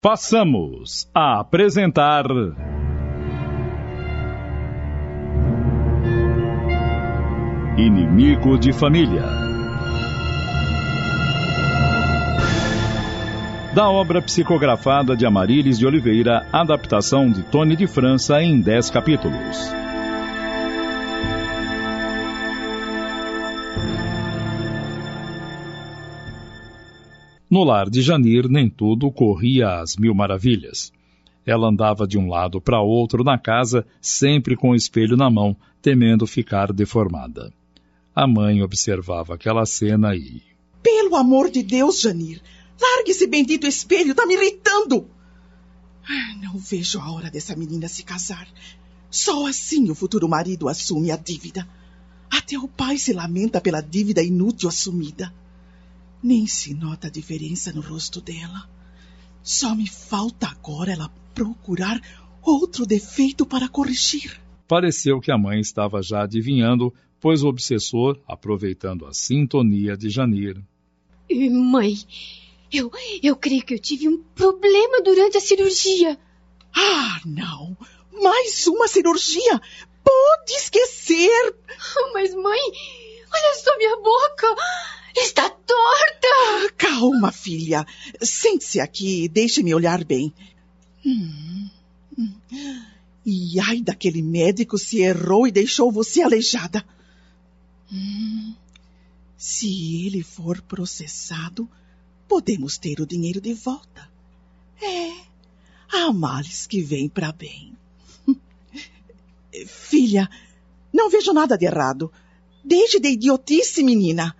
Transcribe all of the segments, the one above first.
Passamos a apresentar. Inimigo de Família. Da obra psicografada de Amarílis de Oliveira, adaptação de Tony de França em 10 capítulos. No lar de Janir, nem tudo corria às mil maravilhas. Ela andava de um lado para outro na casa, sempre com o espelho na mão, temendo ficar deformada. A mãe observava aquela cena e. Pelo amor de Deus, Janir! Largue esse bendito espelho, tá me irritando! Não vejo a hora dessa menina se casar. Só assim o futuro marido assume a dívida. Até o pai se lamenta pela dívida inútil assumida. Nem se nota a diferença no rosto dela. Só me falta agora ela procurar outro defeito para corrigir. Pareceu que a mãe estava já adivinhando, pois o obsessor, aproveitando a sintonia de Janir. Mãe, eu, eu creio que eu tive um problema durante a cirurgia. Ah, não! Mais uma cirurgia! Pode esquecer! Mas, mãe, olha só minha boca! Está torta! Calma, filha. Sente-se aqui e deixe-me olhar bem. Hum, hum. E ai daquele médico se errou e deixou você aleijada. Hum. Se ele for processado, podemos ter o dinheiro de volta. É, há males que vêm para bem. Filha, não vejo nada de errado. Deixe de idiotice, menina.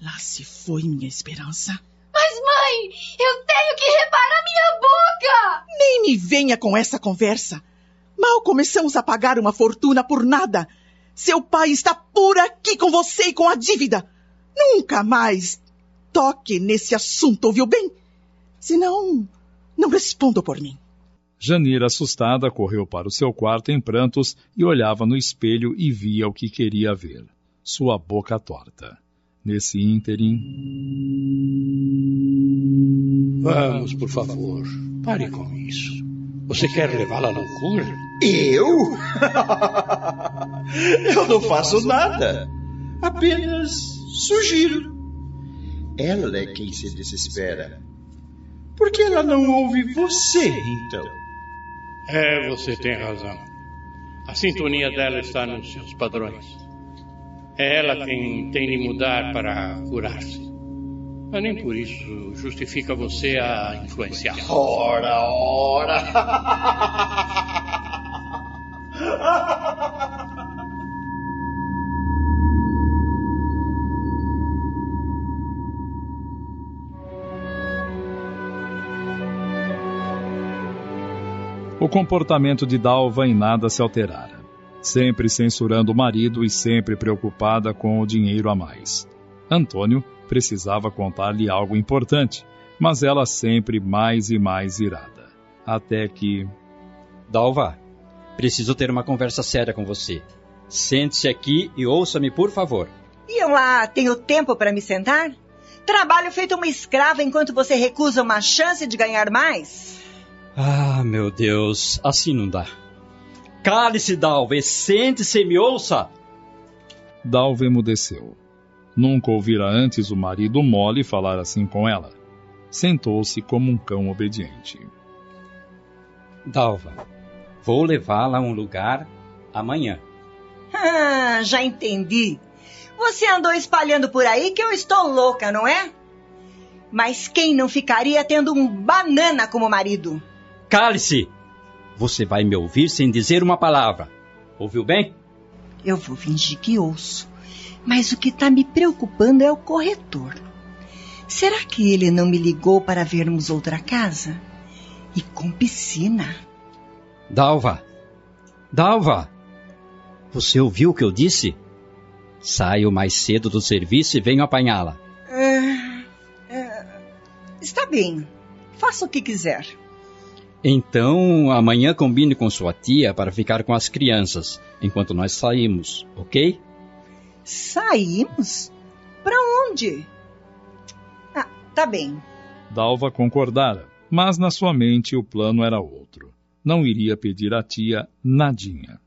Lá se foi minha esperança. Mas, mãe, eu tenho que reparar minha boca! Nem me venha com essa conversa. Mal começamos a pagar uma fortuna por nada. Seu pai está por aqui com você e com a dívida. Nunca mais toque nesse assunto, ouviu bem? Senão, não respondo por mim. Janira, assustada, correu para o seu quarto em prantos e olhava no espelho e via o que queria ver: sua boca torta. Nesse ínterim. Vamos, por favor, pare com isso. Você quer levá-la à loucura? Eu? Eu não faço nada. Apenas sugiro. Ela é quem se desespera. Por que ela não ouve você, então? É, você tem razão. A sintonia dela está nos seus padrões. É ela quem tem de mudar para curar-se. Mas nem por isso justifica você a influenciar. Ora, ora! O comportamento de Dalva em nada se alterara, sempre censurando o marido e sempre preocupada com o dinheiro a mais. Antônio precisava contar-lhe algo importante, mas ela sempre mais e mais irada. Até que. Dalva, preciso ter uma conversa séria com você. Sente-se aqui e ouça-me, por favor. E eu lá tenho tempo para me sentar? Trabalho feito uma escrava enquanto você recusa uma chance de ganhar mais? Ah, meu Deus, assim não dá. Cale-se, Dalva, e sente-se e me ouça. Dalva emudeceu. Nunca ouvira antes o marido mole falar assim com ela. Sentou-se como um cão obediente. Dalva, vou levá-la a um lugar amanhã. Ah, já entendi. Você andou espalhando por aí que eu estou louca, não é? Mas quem não ficaria tendo um banana como marido? Cale-se! Você vai me ouvir sem dizer uma palavra. Ouviu bem? Eu vou fingir que ouço. Mas o que está me preocupando é o corretor. Será que ele não me ligou para vermos outra casa? E com piscina? Dalva! Dalva! Você ouviu o que eu disse? Saio mais cedo do serviço e venho apanhá-la. Ah, ah, está bem. Faça o que quiser. Então, amanhã combine com sua tia para ficar com as crianças, enquanto nós saímos, ok? Saímos? Para onde? Ah, tá bem. Dalva concordara. Mas na sua mente o plano era outro. Não iria pedir à tia nadinha.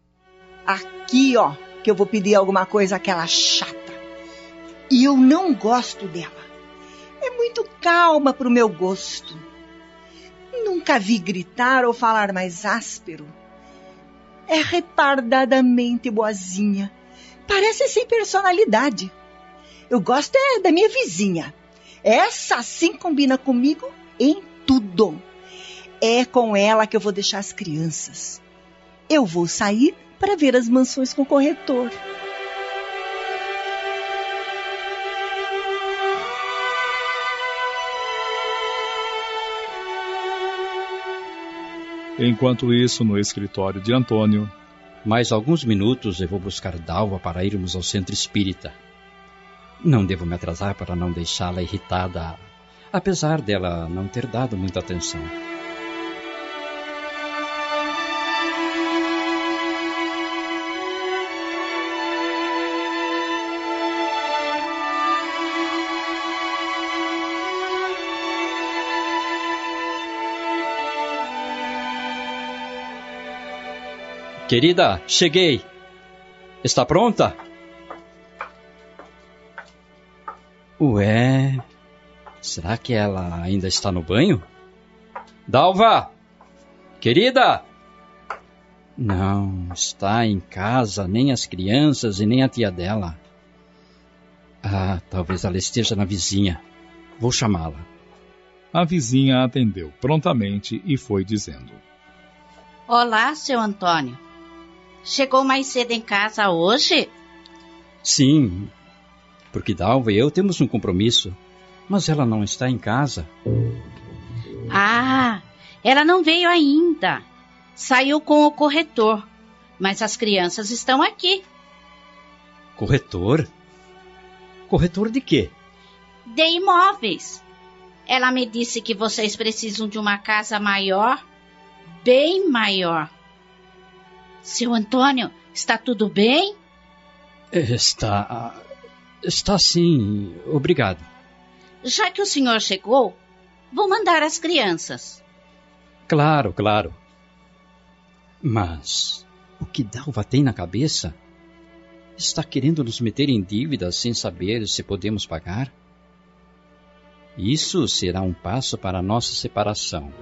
Aqui, ó, que eu vou pedir alguma coisa àquela chata. E eu não gosto dela. É muito calma pro meu gosto. Nunca vi gritar ou falar mais áspero. É retardadamente boazinha. Parece sem personalidade. Eu gosto é da minha vizinha. Essa sim combina comigo em tudo. É com ela que eu vou deixar as crianças. Eu vou sair para ver as mansões com o corretor. Enquanto isso, no escritório de Antônio. Mais alguns minutos eu vou buscar Dalva para irmos ao centro espírita. Não devo me atrasar para não deixá-la irritada, apesar dela não ter dado muita atenção. Querida, cheguei. Está pronta? Ué, será que ela ainda está no banho? Dalva! Querida! Não, está em casa, nem as crianças e nem a tia dela. Ah, talvez ela esteja na vizinha. Vou chamá-la. A vizinha atendeu prontamente e foi dizendo: Olá, seu Antônio. Chegou mais cedo em casa hoje? Sim, porque Dalva e eu temos um compromisso, mas ela não está em casa. Ah, ela não veio ainda. Saiu com o corretor, mas as crianças estão aqui. Corretor? Corretor de quê? De imóveis. Ela me disse que vocês precisam de uma casa maior, bem maior. Seu Antônio, está tudo bem? Está. Está sim, obrigado. Já que o senhor chegou, vou mandar as crianças. Claro, claro. Mas o que Dalva tem na cabeça? Está querendo nos meter em dívidas sem saber se podemos pagar? Isso será um passo para a nossa separação.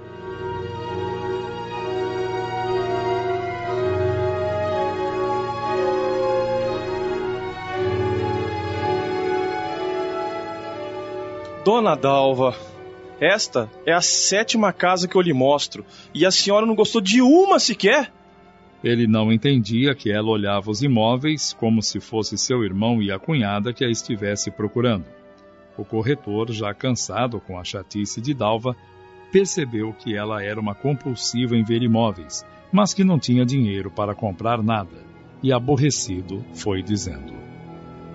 Dona Dalva, esta é a sétima casa que eu lhe mostro e a senhora não gostou de uma sequer? Ele não entendia que ela olhava os imóveis como se fosse seu irmão e a cunhada que a estivesse procurando. O corretor, já cansado com a chatice de Dalva, percebeu que ela era uma compulsiva em ver imóveis, mas que não tinha dinheiro para comprar nada, e aborrecido foi dizendo: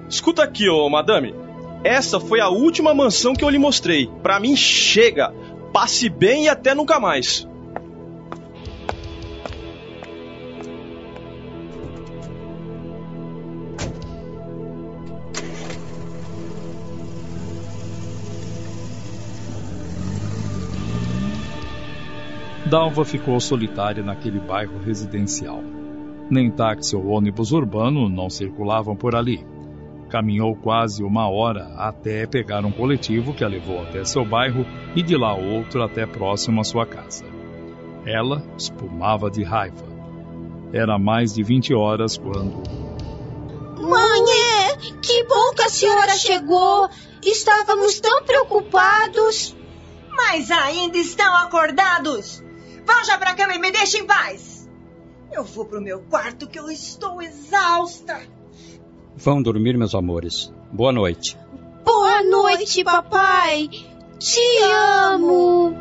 Escuta aqui, ô madame. Essa foi a última mansão que eu lhe mostrei. Para mim, chega. Passe bem e até nunca mais. Dalva ficou solitária naquele bairro residencial. Nem táxi ou ônibus urbano não circulavam por ali. Caminhou quase uma hora até pegar um coletivo que a levou até seu bairro e de lá outro até próximo à sua casa. Ela espumava de raiva. Era mais de 20 horas quando. Mãe, que bom que a senhora chegou! Estávamos tão preocupados. Mas ainda estão acordados! Vão já pra cama e me deixem em paz! Eu vou pro meu quarto que eu estou exausta! Vão dormir, meus amores. Boa noite. Boa noite, papai. Te amo.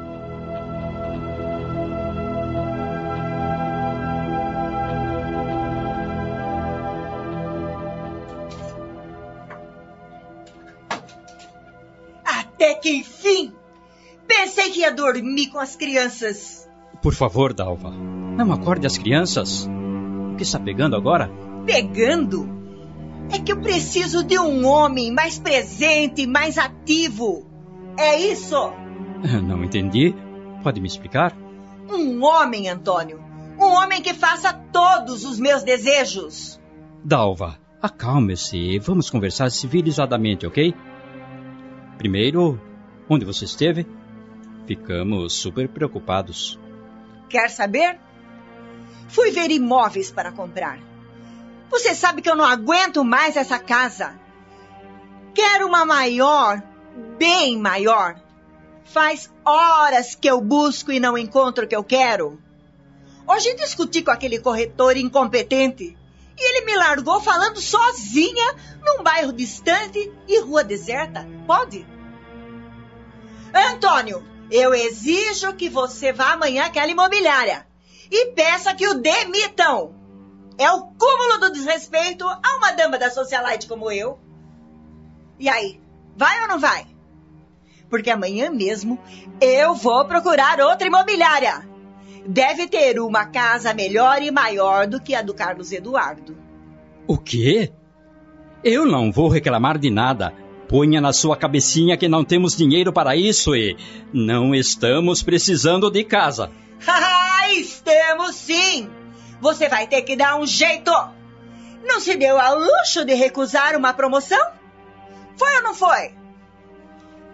Até que enfim! Pensei que ia dormir com as crianças. Por favor, Dalva, não acorde as crianças. O que está pegando agora? Pegando? É que eu preciso de um homem mais presente, mais ativo. É isso? Não entendi. Pode me explicar? Um homem, Antônio. Um homem que faça todos os meus desejos. Dalva, acalme-se. Vamos conversar civilizadamente, ok? Primeiro, onde você esteve? Ficamos super preocupados. Quer saber? Fui ver imóveis para comprar. Você sabe que eu não aguento mais essa casa. Quero uma maior, bem maior. Faz horas que eu busco e não encontro o que eu quero. Hoje discuti com aquele corretor incompetente e ele me largou falando sozinha num bairro distante e rua deserta. Pode? Antônio, eu exijo que você vá amanhã àquela imobiliária e peça que o demitam. É o cúmulo do desrespeito a uma dama da socialite como eu. E aí, vai ou não vai? Porque amanhã mesmo eu vou procurar outra imobiliária. Deve ter uma casa melhor e maior do que a do Carlos Eduardo. O quê? Eu não vou reclamar de nada. Ponha na sua cabecinha que não temos dinheiro para isso e não estamos precisando de casa. Ah, estamos sim! Você vai ter que dar um jeito! Não se deu ao luxo de recusar uma promoção? Foi ou não foi?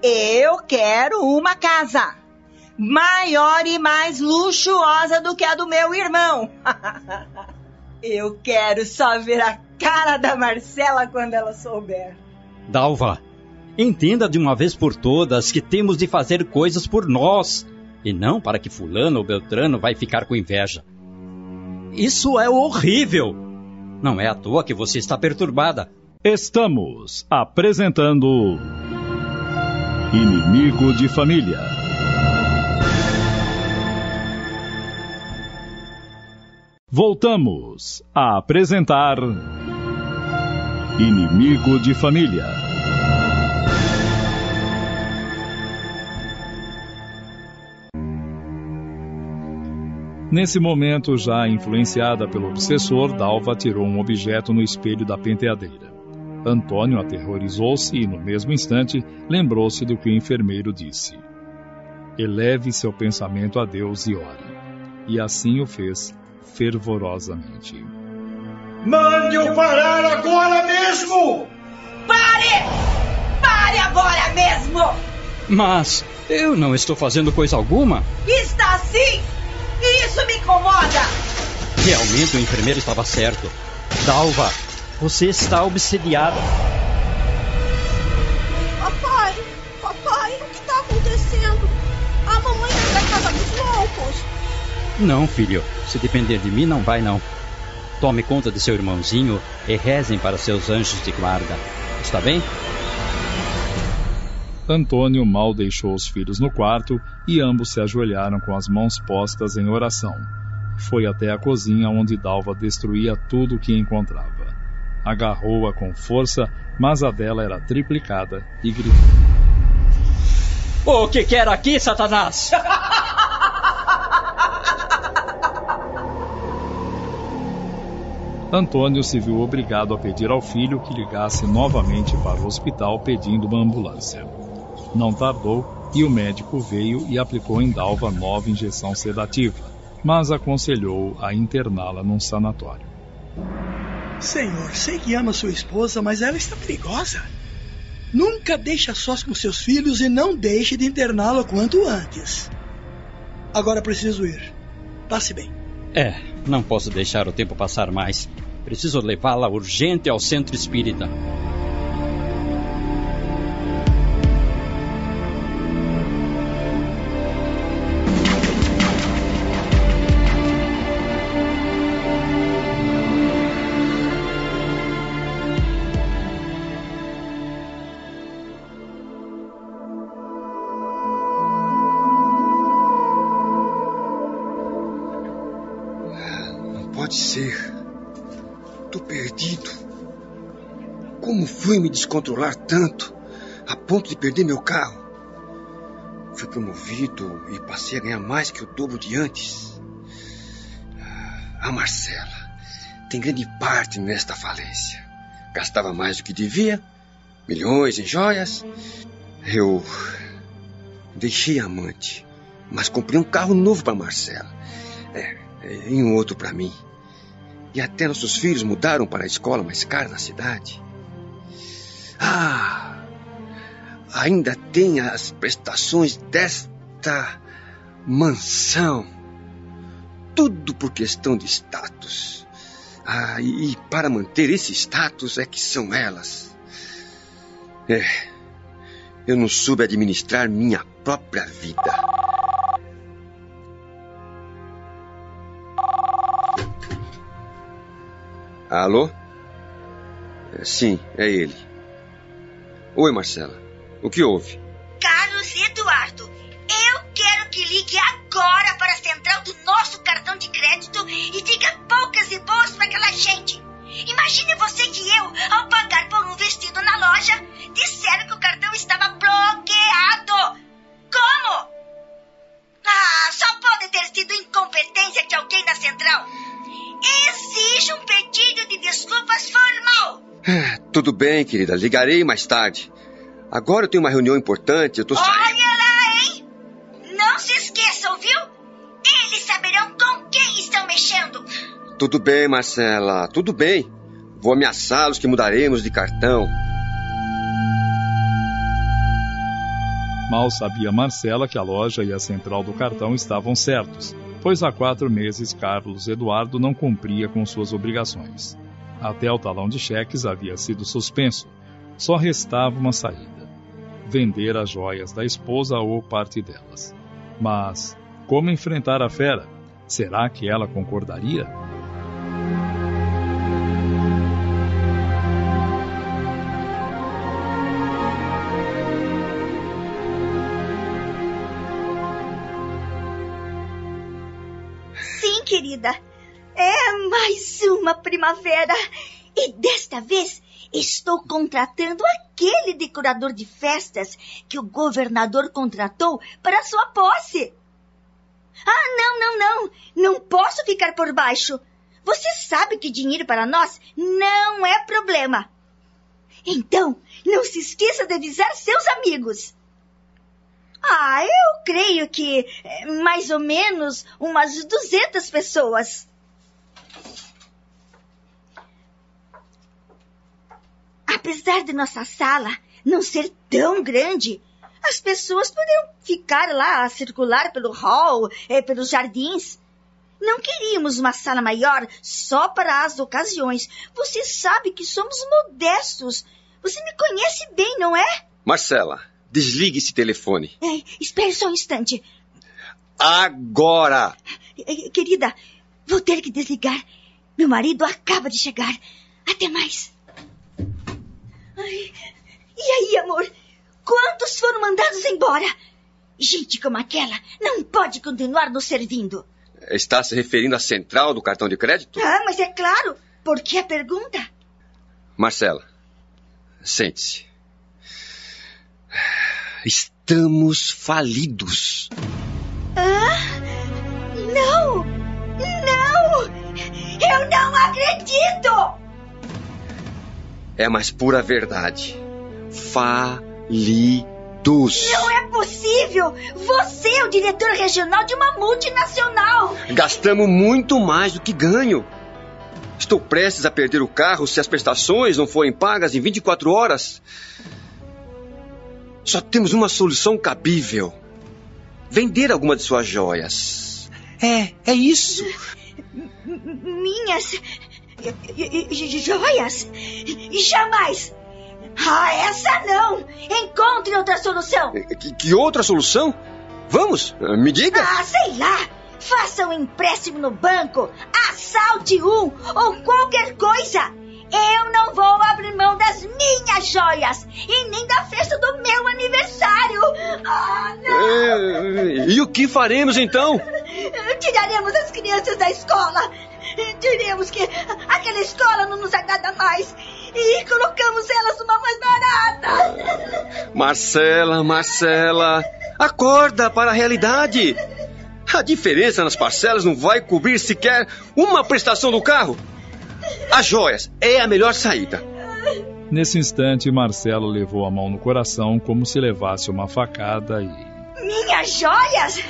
Eu quero uma casa maior e mais luxuosa do que a do meu irmão. Eu quero só ver a cara da Marcela quando ela souber. Dalva, entenda de uma vez por todas que temos de fazer coisas por nós e não para que fulano ou beltrano vai ficar com inveja. Isso é horrível. Não é à toa que você está perturbada. Estamos apresentando Inimigo de Família. Voltamos a apresentar Inimigo de Família. Nesse momento, já influenciada pelo obsessor, Dalva tirou um objeto no espelho da penteadeira. Antônio aterrorizou-se e, no mesmo instante, lembrou-se do que o enfermeiro disse. Eleve seu pensamento a Deus e ore. E assim o fez, fervorosamente. Mande-o parar agora mesmo! Pare! Pare agora mesmo! Mas eu não estou fazendo coisa alguma. Está sim! Isso me incomoda! Realmente o enfermeiro estava certo. Dalva, você está obsediada. Papai, papai, o que está acontecendo? A mamãe está na casa dos loucos. Não, filho. Se depender de mim, não vai não. Tome conta de seu irmãozinho e rezem para seus anjos de guarda. Está bem? Antônio mal deixou os filhos no quarto e ambos se ajoelharam com as mãos postas em oração. Foi até a cozinha onde Dalva destruía tudo o que encontrava. Agarrou-a com força, mas a dela era triplicada e gritou: O que quer aqui, Satanás? Antônio se viu obrigado a pedir ao filho que ligasse novamente para o hospital pedindo uma ambulância. Não tardou e o médico veio e aplicou em Dalva nova injeção sedativa, mas aconselhou a interná-la num sanatório. Senhor, sei que ama sua esposa, mas ela está perigosa. Nunca deixe a sós com seus filhos e não deixe de interná-la quanto antes. Agora preciso ir. Passe bem. É, não posso deixar o tempo passar mais. Preciso levá-la urgente ao centro espírita. Tô perdido. Como fui me descontrolar tanto a ponto de perder meu carro? Fui promovido e passei a ganhar mais que o dobro de antes. A Marcela tem grande parte nesta falência. Gastava mais do que devia, milhões em joias. Eu deixei a amante Mas comprei um carro novo para Marcela. É, é, e um outro para mim. E até nossos filhos mudaram para a escola mais cara da cidade. Ah! Ainda tem as prestações desta mansão. Tudo por questão de status. Ah, e, e para manter esse status é que são elas. É. Eu não soube administrar minha própria vida. Alô? Sim, é ele. Oi, Marcela. O que houve? Carlos Eduardo, eu quero que ligue agora para a central do nosso cartão de crédito e diga poucas e boas para aquela gente. Imagine você que eu, ao pagar por um vestido na loja, disseram tudo bem, querida. Ligarei mais tarde. Agora eu tenho uma reunião importante. Eu tô saindo. Olha lá, hein? Não se esqueçam, viu? Eles saberão com quem estão mexendo. Tudo bem, Marcela. Tudo bem. Vou ameaçá-los que mudaremos de cartão. Mal sabia Marcela que a loja e a central do cartão estavam certos pois há quatro meses Carlos Eduardo não cumpria com suas obrigações. Até o talão de cheques havia sido suspenso, só restava uma saída: vender as joias da esposa ou parte delas. Mas como enfrentar a fera? Será que ela concordaria? Primavera. E desta vez estou contratando aquele decorador de festas que o governador contratou para sua posse. Ah, não, não, não. Não posso ficar por baixo. Você sabe que dinheiro para nós não é problema. Então, não se esqueça de avisar seus amigos. Ah, eu creio que é, mais ou menos umas 200 pessoas. Apesar de nossa sala não ser tão grande, as pessoas poderiam ficar lá a circular pelo hall, eh, pelos jardins. Não queríamos uma sala maior só para as ocasiões. Você sabe que somos modestos. Você me conhece bem, não é? Marcela, Desligue esse telefone. É, espere só um instante. Agora! Querida, vou ter que desligar. Meu marido acaba de chegar. Até mais. Ai, e aí, amor? Quantos foram mandados embora? Gente como aquela não pode continuar nos servindo. Está se referindo à central do cartão de crédito? Ah, mas é claro. Por que a pergunta? Marcela, sente-se. Estamos falidos. Ah? Não! Não! É a mais pura verdade. Falidos. Não é possível! Você é o diretor regional de uma multinacional! Gastamos muito mais do que ganho. Estou prestes a perder o carro se as prestações não forem pagas em 24 horas. Só temos uma solução cabível: vender alguma de suas joias. É, é isso. Minhas joias? Jamais! Ah, essa não! Encontre outra solução! Que, que outra solução? Vamos, me diga! Ah, sei lá! Faça um empréstimo no banco, assalte um ou qualquer coisa! Eu não vou abrir mão das minhas joias e nem da festa do meu aniversário. Ah, não! É, e o que faremos então? Tiraremos as crianças da escola. Diremos que aquela escola não nos agrada mais e colocamos elas numa mais barata. Marcela, Marcela, acorda para a realidade. A diferença nas parcelas não vai cobrir sequer uma prestação do carro. As joias é a melhor saída. Nesse instante, Marcelo levou a mão no coração como se levasse uma facada e. Minhas joias?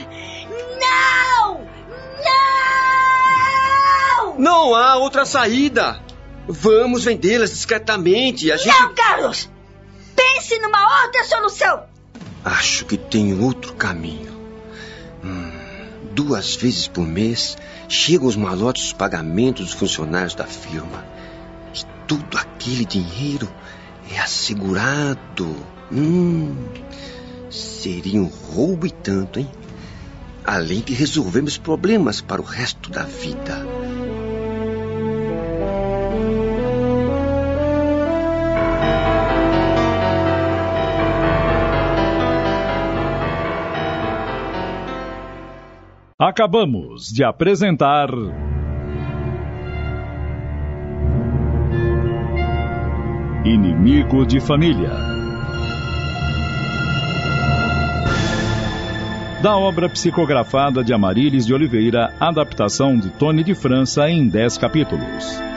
Não há outra saída. Vamos vendê-las discretamente e a gente. Não, Carlos! Pense numa outra solução! Acho que tenho outro caminho. Hum, duas vezes por mês chegam os malotes dos pagamentos dos funcionários da firma. E todo aquele dinheiro é assegurado. Hum, seria um roubo e tanto, hein? Além de resolvermos problemas para o resto da vida. Acabamos de apresentar. Inimigo de Família. Da obra psicografada de Amarílis de Oliveira, adaptação de Tony de França em 10 capítulos.